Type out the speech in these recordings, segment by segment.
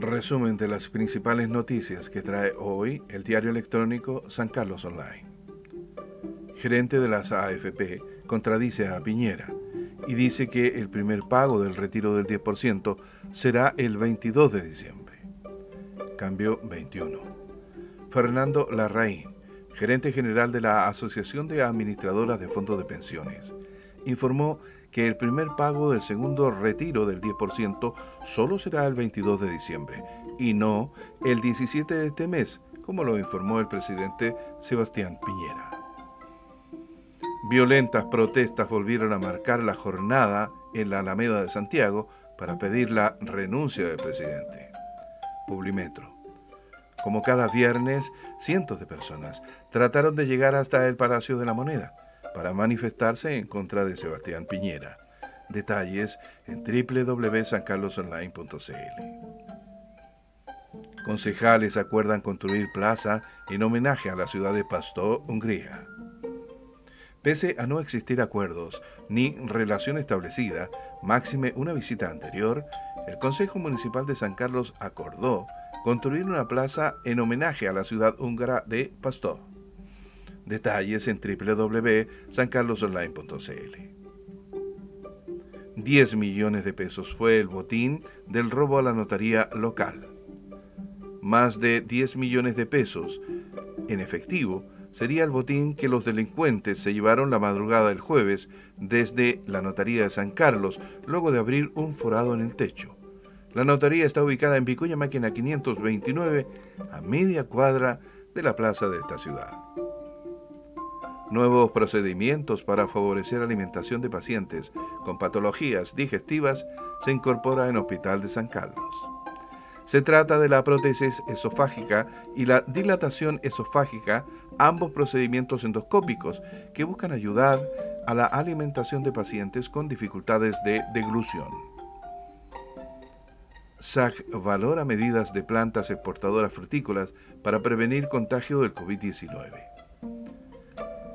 Resumen de las principales noticias que trae hoy el diario electrónico San Carlos Online. Gerente de las AFP contradice a Piñera y dice que el primer pago del retiro del 10% será el 22 de diciembre. Cambio 21. Fernando Larraín, gerente general de la Asociación de Administradoras de Fondos de Pensiones, informó que el primer pago del segundo retiro del 10% solo será el 22 de diciembre y no el 17 de este mes, como lo informó el presidente Sebastián Piñera. Violentas protestas volvieron a marcar la jornada en la Alameda de Santiago para pedir la renuncia del presidente. Publimetro. Como cada viernes, cientos de personas trataron de llegar hasta el Palacio de la Moneda para manifestarse en contra de Sebastián Piñera. Detalles en www.sancarlosonline.cl. Concejales acuerdan construir plaza en homenaje a la ciudad de Pasto, Hungría. Pese a no existir acuerdos ni relación establecida, máxime una visita anterior, el Consejo Municipal de San Carlos acordó construir una plaza en homenaje a la ciudad húngara de Pasto. Detalles en www.sancarlosonline.cl. 10 millones de pesos fue el botín del robo a la notaría local. Más de 10 millones de pesos en efectivo sería el botín que los delincuentes se llevaron la madrugada del jueves desde la notaría de San Carlos, luego de abrir un forado en el techo. La notaría está ubicada en Picuña Máquina 529, a media cuadra de la plaza de esta ciudad. Nuevos procedimientos para favorecer alimentación de pacientes con patologías digestivas se incorpora en Hospital de San Carlos. Se trata de la prótesis esofágica y la dilatación esofágica, ambos procedimientos endoscópicos que buscan ayudar a la alimentación de pacientes con dificultades de deglución. SAC valora medidas de plantas exportadoras frutícolas para prevenir contagio del COVID-19.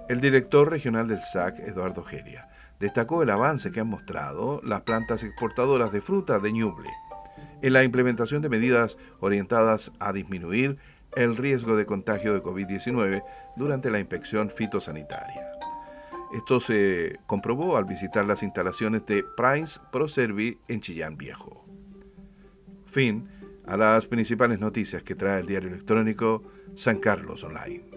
El director regional del SAC, Eduardo Geria, destacó el avance que han mostrado las plantas exportadoras de fruta de Ñuble en la implementación de medidas orientadas a disminuir el riesgo de contagio de COVID-19 durante la inspección fitosanitaria. Esto se comprobó al visitar las instalaciones de Price ProServi en Chillán Viejo. Fin a las principales noticias que trae el diario electrónico San Carlos Online.